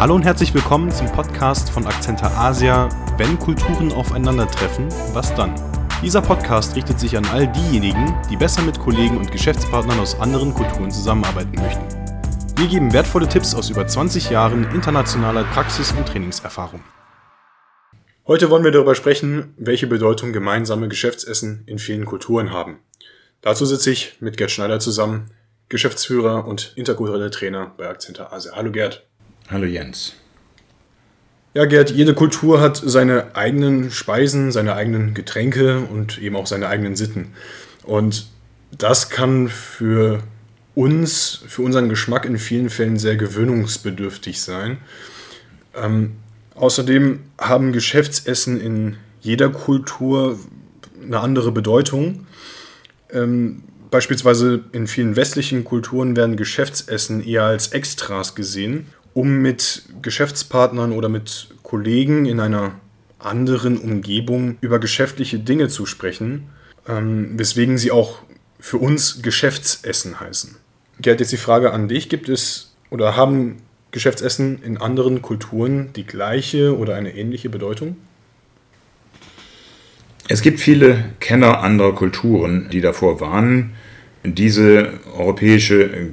Hallo und herzlich willkommen zum Podcast von Akzenter Asia. Wenn Kulturen aufeinandertreffen, was dann? Dieser Podcast richtet sich an all diejenigen, die besser mit Kollegen und Geschäftspartnern aus anderen Kulturen zusammenarbeiten möchten. Wir geben wertvolle Tipps aus über 20 Jahren internationaler Praxis- und Trainingserfahrung. Heute wollen wir darüber sprechen, welche Bedeutung gemeinsame Geschäftsessen in vielen Kulturen haben. Dazu sitze ich mit Gerd Schneider zusammen, Geschäftsführer und interkultureller Trainer bei Akzenter Asia. Hallo Gerd. Hallo Jens. Ja, Gerd, jede Kultur hat seine eigenen Speisen, seine eigenen Getränke und eben auch seine eigenen Sitten. Und das kann für uns, für unseren Geschmack in vielen Fällen sehr gewöhnungsbedürftig sein. Ähm, außerdem haben Geschäftsessen in jeder Kultur eine andere Bedeutung. Ähm, beispielsweise in vielen westlichen Kulturen werden Geschäftsessen eher als Extras gesehen um mit Geschäftspartnern oder mit Kollegen in einer anderen Umgebung über geschäftliche Dinge zu sprechen, ähm, weswegen sie auch für uns Geschäftsessen heißen. Gerd, jetzt die Frage an dich, gibt es oder haben Geschäftsessen in anderen Kulturen die gleiche oder eine ähnliche Bedeutung? Es gibt viele Kenner anderer Kulturen, die davor warnen, diese europäische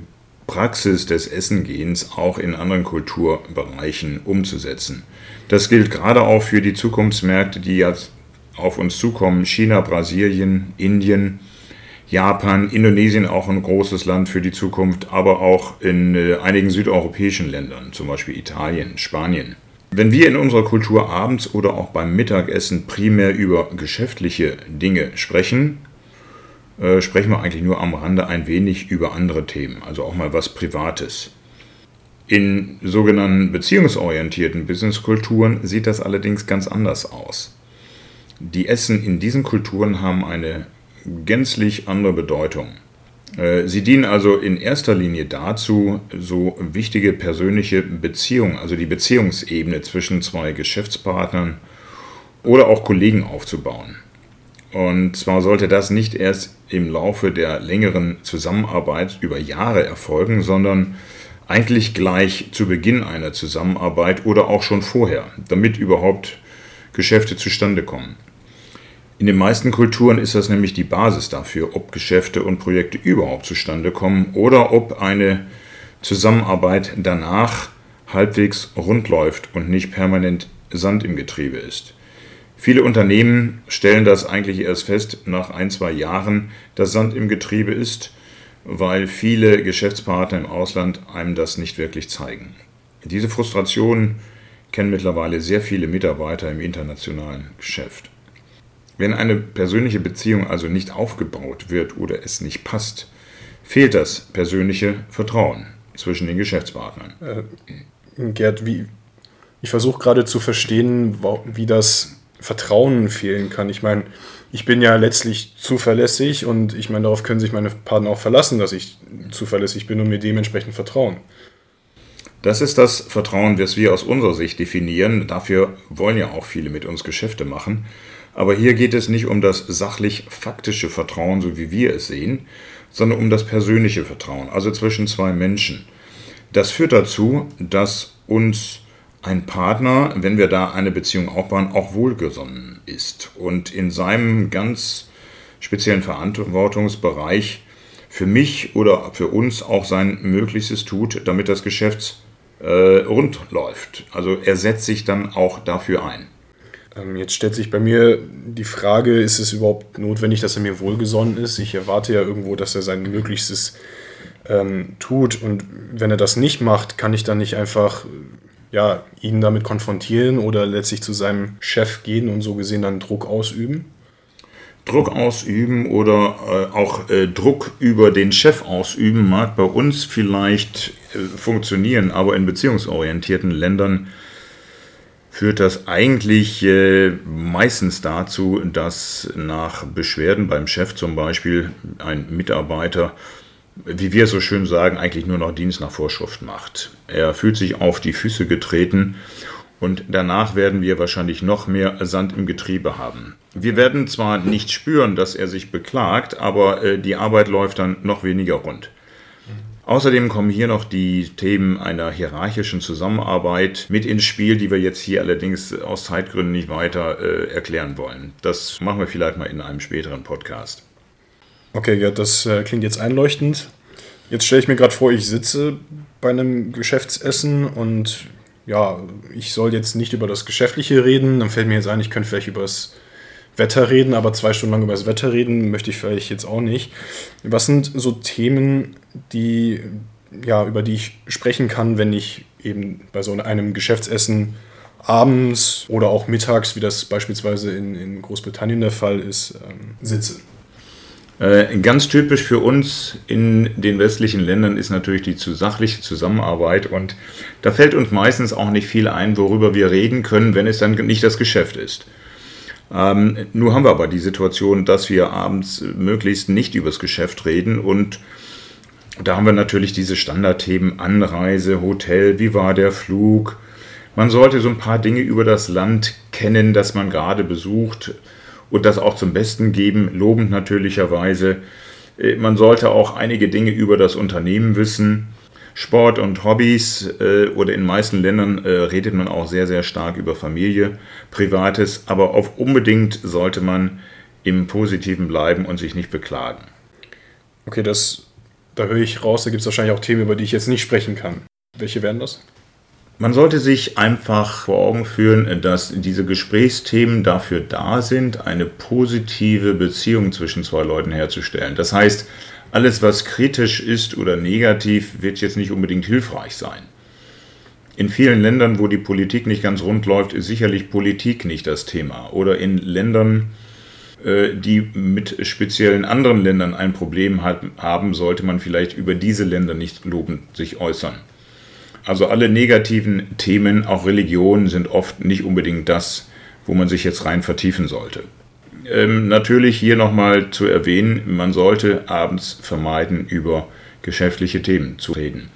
Praxis des Essengehens auch in anderen Kulturbereichen umzusetzen. Das gilt gerade auch für die Zukunftsmärkte, die jetzt auf uns zukommen. China, Brasilien, Indien, Japan, Indonesien auch ein großes Land für die Zukunft, aber auch in äh, einigen südeuropäischen Ländern, zum Beispiel Italien, Spanien. Wenn wir in unserer Kultur abends oder auch beim Mittagessen primär über geschäftliche Dinge sprechen, äh, sprechen wir eigentlich nur am Rande ein wenig über andere Themen, also auch mal was Privates. In sogenannten beziehungsorientierten Businesskulturen sieht das allerdings ganz anders aus. Die Essen in diesen Kulturen haben eine gänzlich andere Bedeutung. Äh, sie dienen also in erster Linie dazu, so wichtige persönliche Beziehungen, also die Beziehungsebene zwischen zwei Geschäftspartnern oder auch Kollegen aufzubauen. Und zwar sollte das nicht erst im Laufe der längeren Zusammenarbeit über Jahre erfolgen, sondern eigentlich gleich zu Beginn einer Zusammenarbeit oder auch schon vorher, damit überhaupt Geschäfte zustande kommen. In den meisten Kulturen ist das nämlich die Basis dafür, ob Geschäfte und Projekte überhaupt zustande kommen oder ob eine Zusammenarbeit danach halbwegs rund läuft und nicht permanent Sand im Getriebe ist. Viele Unternehmen stellen das eigentlich erst fest nach ein, zwei Jahren, dass Sand im Getriebe ist, weil viele Geschäftspartner im Ausland einem das nicht wirklich zeigen. Diese Frustration kennen mittlerweile sehr viele Mitarbeiter im internationalen Geschäft. Wenn eine persönliche Beziehung also nicht aufgebaut wird oder es nicht passt, fehlt das persönliche Vertrauen zwischen den Geschäftspartnern. Äh, Gerd, wie, ich versuche gerade zu verstehen, wie das Vertrauen fehlen kann. Ich meine, ich bin ja letztlich zuverlässig und ich meine, darauf können sich meine Partner auch verlassen, dass ich zuverlässig bin und mir dementsprechend vertrauen. Das ist das Vertrauen, das wir aus unserer Sicht definieren. Dafür wollen ja auch viele mit uns Geschäfte machen. Aber hier geht es nicht um das sachlich-faktische Vertrauen, so wie wir es sehen, sondern um das persönliche Vertrauen, also zwischen zwei Menschen. Das führt dazu, dass uns ein Partner, wenn wir da eine Beziehung aufbauen, auch wohlgesonnen ist und in seinem ganz speziellen Verantwortungsbereich für mich oder für uns auch sein Möglichstes tut, damit das Geschäft äh, rund läuft. Also er setzt sich dann auch dafür ein. Ähm, jetzt stellt sich bei mir die Frage, ist es überhaupt notwendig, dass er mir wohlgesonnen ist? Ich erwarte ja irgendwo, dass er sein Möglichstes ähm, tut. Und wenn er das nicht macht, kann ich dann nicht einfach ja, ihn damit konfrontieren oder letztlich zu seinem Chef gehen und so gesehen dann Druck ausüben? Druck ausüben oder äh, auch äh, Druck über den Chef ausüben mag bei uns vielleicht äh, funktionieren, aber in beziehungsorientierten Ländern führt das eigentlich äh, meistens dazu, dass nach Beschwerden beim Chef zum Beispiel ein Mitarbeiter wie wir so schön sagen, eigentlich nur noch Dienst nach Vorschrift macht. Er fühlt sich auf die Füße getreten und danach werden wir wahrscheinlich noch mehr Sand im Getriebe haben. Wir werden zwar nicht spüren, dass er sich beklagt, aber äh, die Arbeit läuft dann noch weniger rund. Außerdem kommen hier noch die Themen einer hierarchischen Zusammenarbeit mit ins Spiel, die wir jetzt hier allerdings aus Zeitgründen nicht weiter äh, erklären wollen. Das machen wir vielleicht mal in einem späteren Podcast. Okay, ja, das äh, klingt jetzt einleuchtend. Jetzt stelle ich mir gerade vor, ich sitze bei einem Geschäftsessen und ja, ich soll jetzt nicht über das Geschäftliche reden. Dann fällt mir jetzt ein, ich könnte vielleicht über das Wetter reden, aber zwei Stunden lang über das Wetter reden möchte ich vielleicht jetzt auch nicht. Was sind so Themen, die, ja, über die ich sprechen kann, wenn ich eben bei so einem Geschäftsessen abends oder auch mittags, wie das beispielsweise in, in Großbritannien der Fall ist, ähm, sitze? Äh, ganz typisch für uns in den westlichen Ländern ist natürlich die sachliche Zusammenarbeit und da fällt uns meistens auch nicht viel ein, worüber wir reden können, wenn es dann nicht das Geschäft ist. Ähm, nur haben wir aber die Situation, dass wir abends möglichst nicht übers Geschäft reden und da haben wir natürlich diese Standardthemen Anreise, Hotel, wie war der Flug. Man sollte so ein paar Dinge über das Land kennen, das man gerade besucht und das auch zum Besten geben, lobend natürlicherweise. Äh, man sollte auch einige Dinge über das Unternehmen wissen. Sport und Hobbys äh, oder in meisten Ländern äh, redet man auch sehr, sehr stark über Familie, Privates, aber auf unbedingt sollte man im Positiven bleiben und sich nicht beklagen. Okay, das, da höre ich raus, da gibt es wahrscheinlich auch Themen, über die ich jetzt nicht sprechen kann. Welche wären das? Man sollte sich einfach vor Augen führen, dass diese Gesprächsthemen dafür da sind, eine positive Beziehung zwischen zwei Leuten herzustellen. Das heißt, alles, was kritisch ist oder negativ, wird jetzt nicht unbedingt hilfreich sein. In vielen Ländern, wo die Politik nicht ganz rund läuft, ist sicherlich Politik nicht das Thema. Oder in Ländern, äh, die mit speziellen anderen Ländern ein Problem haben, sollte man vielleicht über diese Länder nicht lobend sich äußern. Also alle negativen Themen, auch Religion, sind oft nicht unbedingt das, wo man sich jetzt rein vertiefen sollte. Ähm, natürlich hier nochmal zu erwähnen, man sollte abends vermeiden, über geschäftliche Themen zu reden.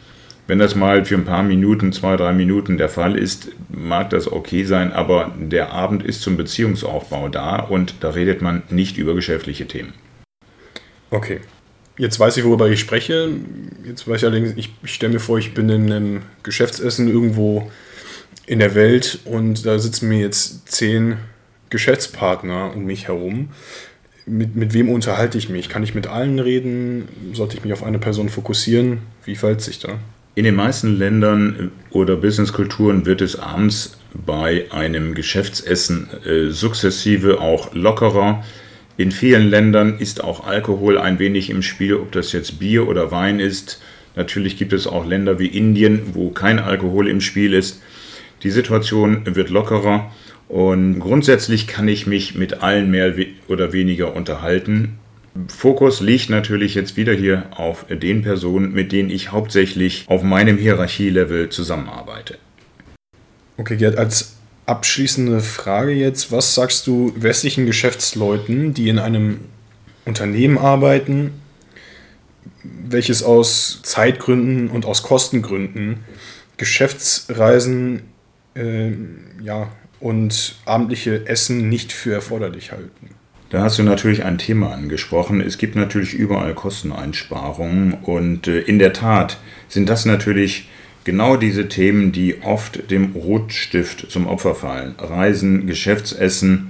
Wenn das mal für ein paar Minuten, zwei, drei Minuten der Fall ist, mag das okay sein, aber der Abend ist zum Beziehungsaufbau da und da redet man nicht über geschäftliche Themen. Okay. Jetzt weiß ich, worüber ich spreche. Jetzt weiß ich allerdings, ich, ich stelle mir vor, ich bin in einem Geschäftsessen irgendwo in der Welt und da sitzen mir jetzt zehn Geschäftspartner um mich herum. Mit, mit wem unterhalte ich mich? Kann ich mit allen reden? Sollte ich mich auf eine Person fokussieren? Wie verhält sich da? In den meisten Ländern oder Businesskulturen wird es abends bei einem Geschäftsessen äh, sukzessive auch lockerer. In vielen Ländern ist auch Alkohol ein wenig im Spiel, ob das jetzt Bier oder Wein ist. Natürlich gibt es auch Länder wie Indien, wo kein Alkohol im Spiel ist. Die Situation wird lockerer und grundsätzlich kann ich mich mit allen mehr oder weniger unterhalten. Fokus liegt natürlich jetzt wieder hier auf den Personen, mit denen ich hauptsächlich auf meinem Hierarchielevel zusammenarbeite. Okay, Gerd, als abschließende Frage jetzt, was sagst du westlichen Geschäftsleuten, die in einem Unternehmen arbeiten, welches aus Zeitgründen und aus Kostengründen Geschäftsreisen äh, ja, und abendliche Essen nicht für erforderlich halten. Da hast du natürlich ein Thema angesprochen. Es gibt natürlich überall Kosteneinsparungen und äh, in der Tat sind das natürlich genau diese Themen, die oft dem Rotstift zum Opfer fallen. Reisen, Geschäftsessen,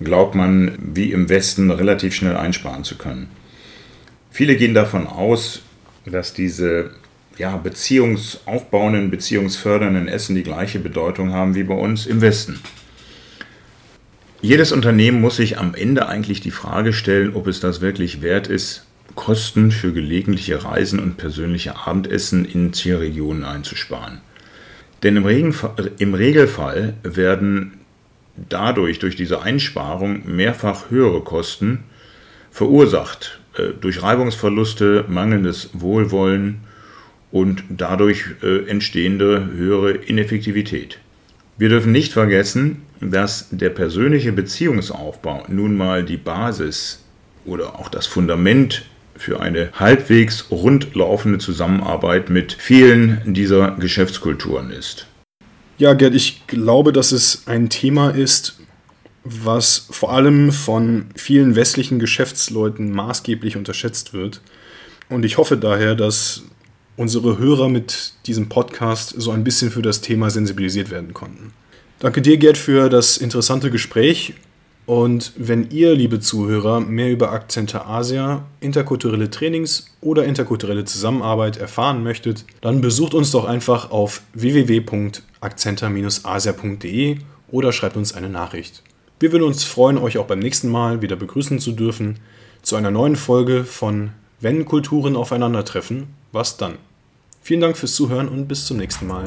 glaubt man wie im Westen relativ schnell einsparen zu können. Viele gehen davon aus, dass diese ja, beziehungsaufbauenden, beziehungsfördernden Essen die gleiche Bedeutung haben wie bei uns im Westen. Jedes Unternehmen muss sich am Ende eigentlich die Frage stellen, ob es das wirklich wert ist, Kosten für gelegentliche Reisen und persönliche Abendessen in Zielregionen einzusparen. Denn im, Regenfall, im Regelfall werden dadurch, durch diese Einsparung, mehrfach höhere Kosten verursacht, äh, durch Reibungsverluste, mangelndes Wohlwollen und dadurch äh, entstehende höhere Ineffektivität. Wir dürfen nicht vergessen, dass der persönliche Beziehungsaufbau nun mal die Basis oder auch das Fundament für eine halbwegs rundlaufende Zusammenarbeit mit vielen dieser Geschäftskulturen ist. Ja, Gerd, ich glaube, dass es ein Thema ist, was vor allem von vielen westlichen Geschäftsleuten maßgeblich unterschätzt wird. Und ich hoffe daher, dass unsere Hörer mit diesem Podcast so ein bisschen für das Thema sensibilisiert werden konnten. Danke dir, Gerd, für das interessante Gespräch. Und wenn ihr, liebe Zuhörer, mehr über Akzente Asia, interkulturelle Trainings oder interkulturelle Zusammenarbeit erfahren möchtet, dann besucht uns doch einfach auf www.akzenter-asia.de oder schreibt uns eine Nachricht. Wir würden uns freuen, euch auch beim nächsten Mal wieder begrüßen zu dürfen zu einer neuen Folge von Wenn Kulturen aufeinandertreffen, was dann? Vielen Dank fürs Zuhören und bis zum nächsten Mal.